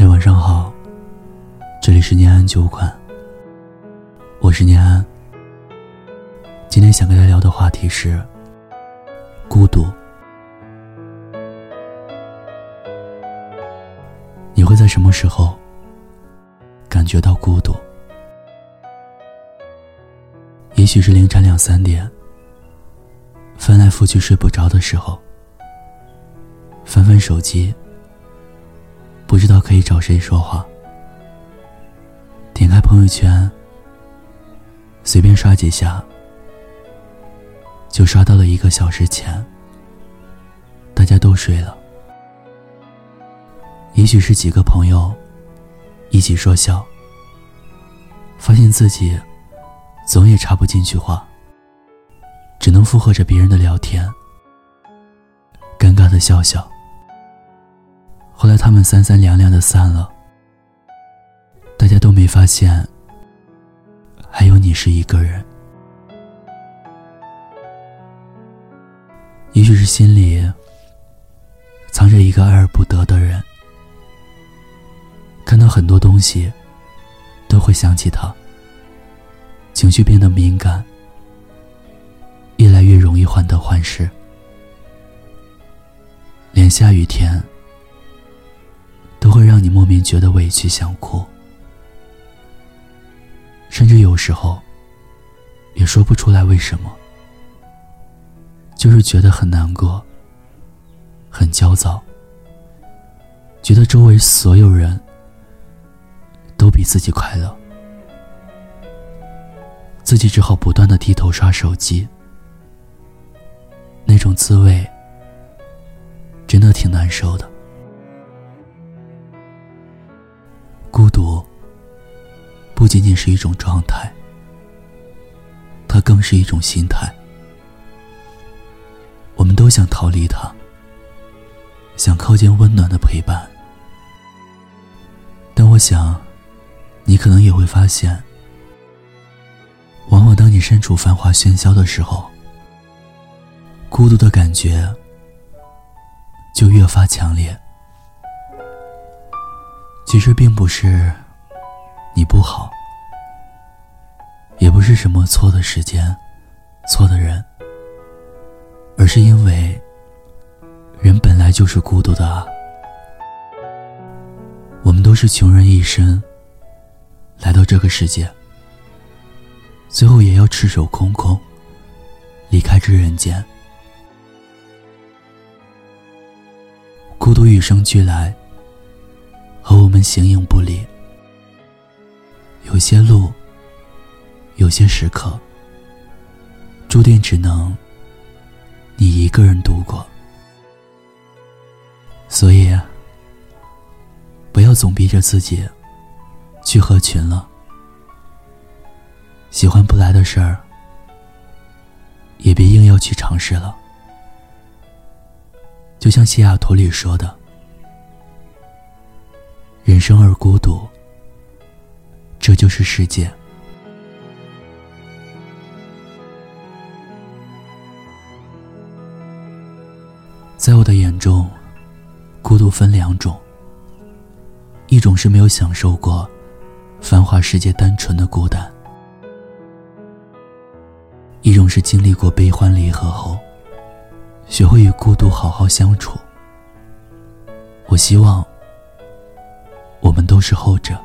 嘿，晚上好，这里是念安酒馆，我是念安。今天想跟大家聊的话题是孤独。你会在什么时候感觉到孤独？也许是凌晨两三点，翻来覆去睡不着的时候，翻翻手机。不知道可以找谁说话。点开朋友圈，随便刷几下，就刷到了一个小时前，大家都睡了。也许是几个朋友一起说笑，发现自己总也插不进去话，只能附和着别人的聊天，尴尬的笑笑。后来他们三三两两的散了，大家都没发现，还有你是一个人。也许是心里藏着一个爱而不得的人，看到很多东西都会想起他，情绪变得敏感，越来越容易患得患失，连下雨天。都会让你莫名觉得委屈，想哭，甚至有时候也说不出来为什么，就是觉得很难过，很焦躁，觉得周围所有人都比自己快乐，自己只好不断的低头刷手机，那种滋味真的挺难受的。孤独不仅仅是一种状态，它更是一种心态。我们都想逃离它，想靠近温暖的陪伴。但我想，你可能也会发现，往往当你身处繁华喧嚣的时候，孤独的感觉就越发强烈。其实并不是你不好，也不是什么错的时间、错的人，而是因为人本来就是孤独的啊。我们都是穷人一生，来到这个世界，最后也要赤手空空离开这人间。孤独与生俱来。和我们形影不离。有些路，有些时刻，注定只能你一个人度过。所以，不要总逼着自己去合群了。喜欢不来的事儿，也别硬要去尝试了。就像西雅图里说的。人生而孤独，这就是世界。在我的眼中，孤独分两种：一种是没有享受过繁华世界单纯的孤单；一种是经历过悲欢离合后，学会与孤独好好相处。我希望。我们都是后者。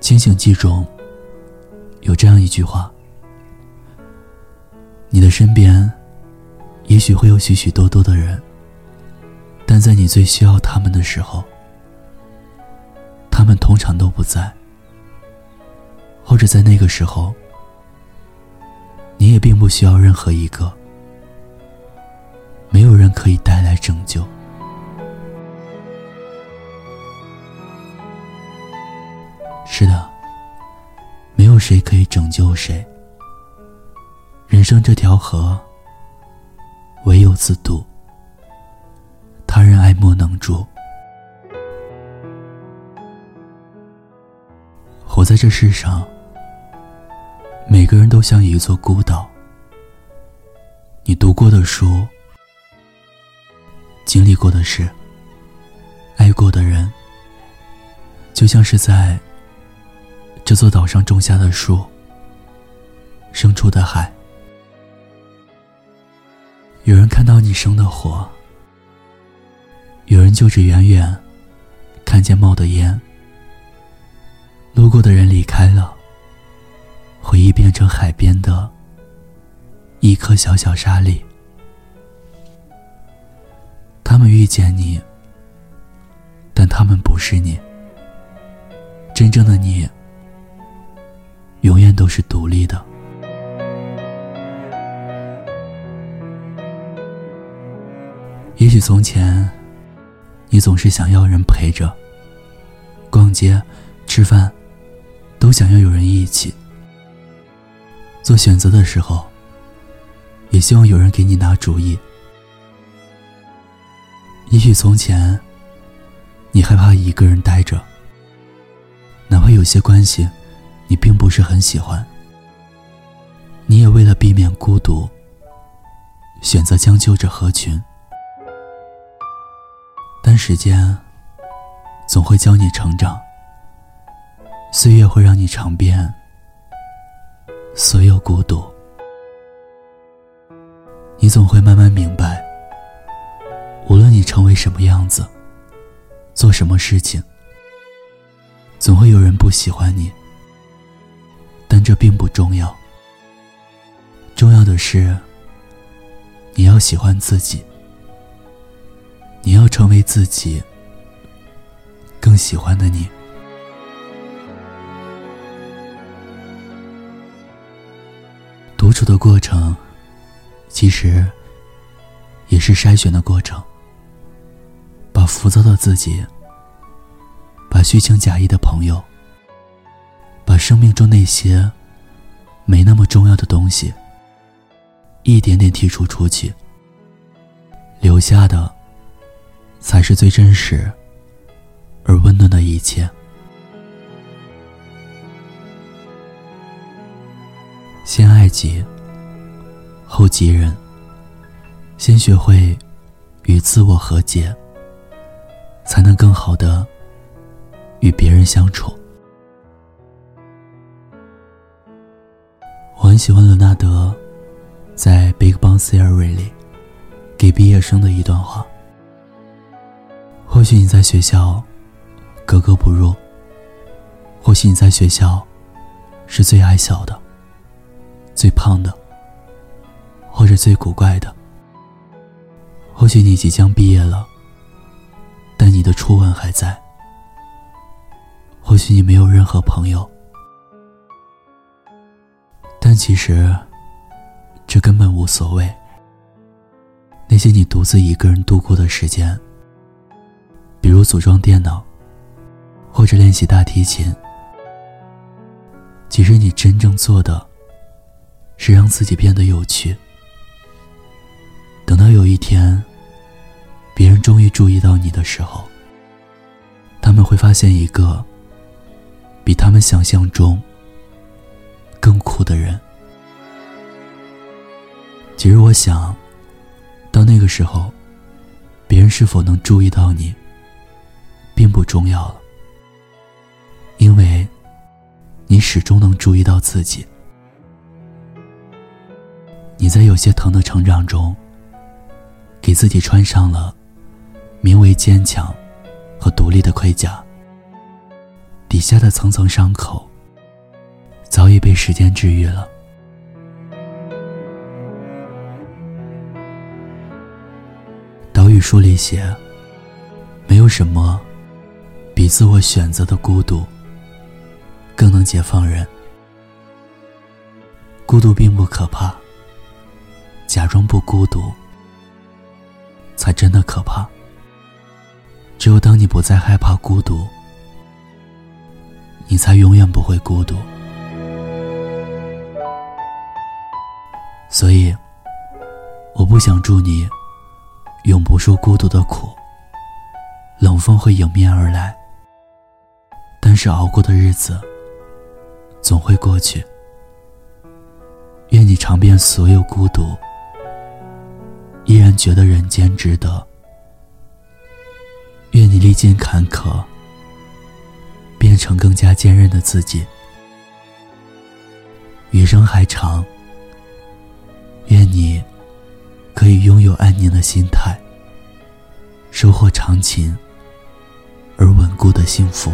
清醒记中有这样一句话：你的身边也许会有许许多多的人，但在你最需要他们的时候，他们通常都不在，或者在那个时候，你也并不需要任何一个。没有人可以带来拯救。是的，没有谁可以拯救谁。人生这条河，唯有自渡，他人爱莫能助。活在这世上，每个人都像一座孤岛。你读过的书。经历过的事、爱过的人，就像是在这座岛上种下的树、生出的海。有人看到你生的火，有人就只远远看见冒的烟。路过的人离开了，回忆变成海边的一颗小小沙粒。他们遇见你，但他们不是你。真正的你，永远都是独立的。也许从前，你总是想要人陪着，逛街、吃饭，都想要有人一起。做选择的时候，也希望有人给你拿主意。也许从前，你害怕一个人待着，哪怕有些关系，你并不是很喜欢，你也为了避免孤独，选择将就着合群。但时间总会教你成长，岁月会让你尝遍所有孤独，你总会慢慢明白。无论你成为什么样子，做什么事情，总会有人不喜欢你。但这并不重要，重要的是你要喜欢自己，你要成为自己更喜欢的你。独处的过程，其实也是筛选的过程。浮躁的自己，把虚情假意的朋友，把生命中那些没那么重要的东西，一点点剔除出去，留下的才是最真实而温暖的一切。先爱己，后及人。先学会与自我和解。才能更好的与别人相处。我很喜欢伦纳德在《Big Bang Theory》里给毕业生的一段话：或许你在学校格格不入，或许你在学校是最矮小的、最胖的，或者最古怪的。或许你即将毕业了。但你的初吻还在。或许你没有任何朋友，但其实这根本无所谓。那些你独自一个人度过的时间，比如组装电脑，或者练习大提琴，其实你真正做的，是让自己变得有趣。等到有一天。别人终于注意到你的时候，他们会发现一个比他们想象中更酷的人。其实，我想到那个时候，别人是否能注意到你，并不重要了，因为你始终能注意到自己。你在有些疼的成长中，给自己穿上了。名为坚强和独立的盔甲，底下的层层伤口早已被时间治愈了。岛屿书里写，没有什么比自我选择的孤独更能解放人。孤独并不可怕，假装不孤独才真的可怕。只有当你不再害怕孤独，你才永远不会孤独。所以，我不想祝你永不受孤独的苦。冷风会迎面而来，但是熬过的日子总会过去。愿你尝遍所有孤独，依然觉得人间值得。愿你历尽坎坷，变成更加坚韧的自己。余生还长，愿你可以拥有安宁的心态，收获长情而稳固的幸福。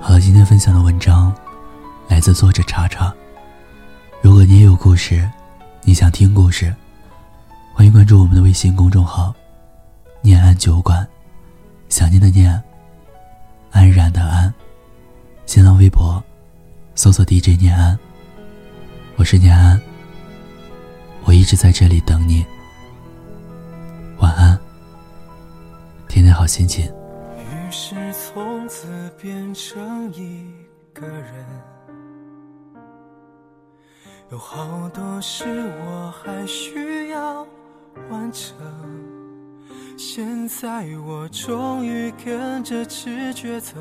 好了，今天分享的文章来自作者查查。如果你也有故事，你想听故事，欢迎关注我们的微信公众号“念安酒馆”，想念的念，安然的安。新浪微博搜索 DJ 念安，我是念安，我一直在这里等你。晚安，天天好心情。于是从此变成一个人，有好多事我还需要完成。现在我终于跟着直觉走，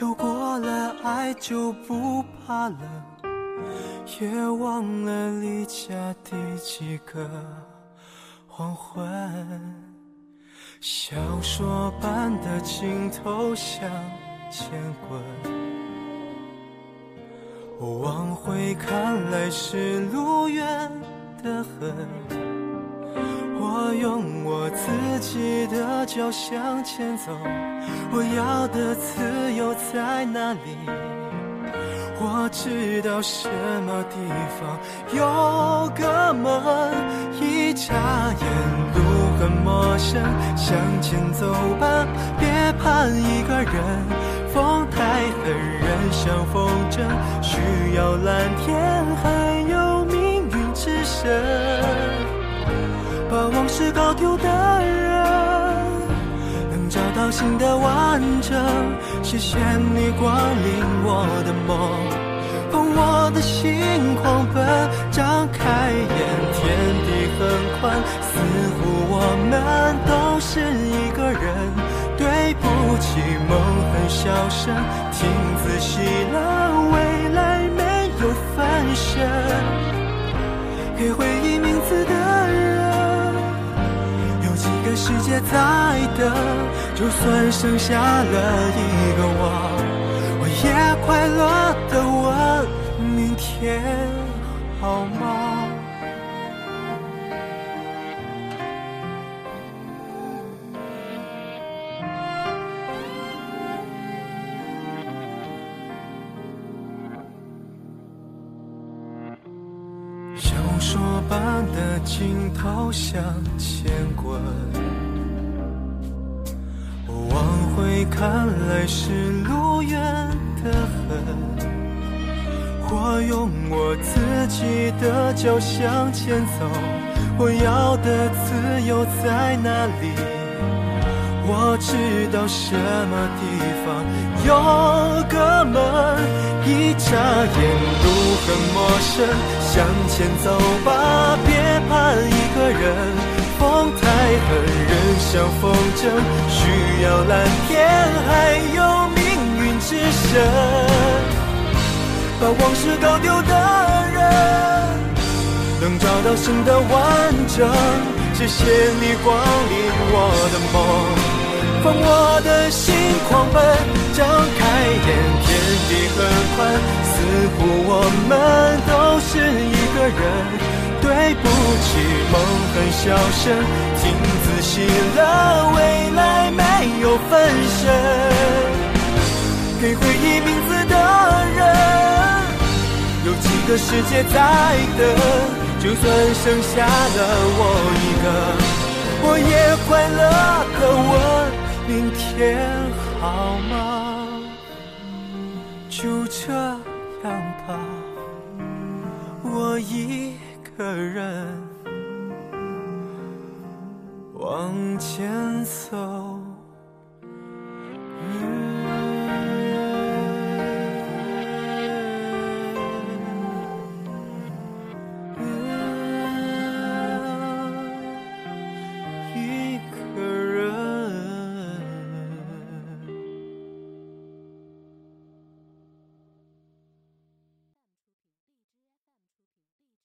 有过了爱就不怕冷，也忘了离家第几个黄昏。小说般的镜头向前滚，往回看来是路远得很。我用我自己的脚向前走，我要的自由在哪里？我知道什么地方有个门，一眨眼路。很陌生，向前走吧，别怕一个人。爱恨，人像风筝，需要蓝天，还有命运之神。把往事搞丢的人，能找到新的完整。谢谢你光临我的梦。放我的心狂奔，张开眼，天地很宽，似乎我们都是一个人。梦很小声，听仔细了，未来没有翻身。给回忆名字的人，有几个世界在等？就算剩下了般的镜头向前滚，我往回看来是路远得很。我用我自己的脚向前走，我要的自由在哪里？我知道什么地方有个门，一眨眼路很陌生，向前走吧，别一个人。风太狠，人像风筝，需要蓝天，还有命运之神。把往事搞丢的人，能找到新的完整。谢谢你光临我的梦，放我的心狂奔，张开眼，天地很宽，似乎我们都是一个人。对不起，梦很小声，镜子洗了，未来没有分身。给回忆名字的人。有几个世界在等，就算剩下了我一个，我也快乐的问：明天好吗？就这样吧，我一个人往前走。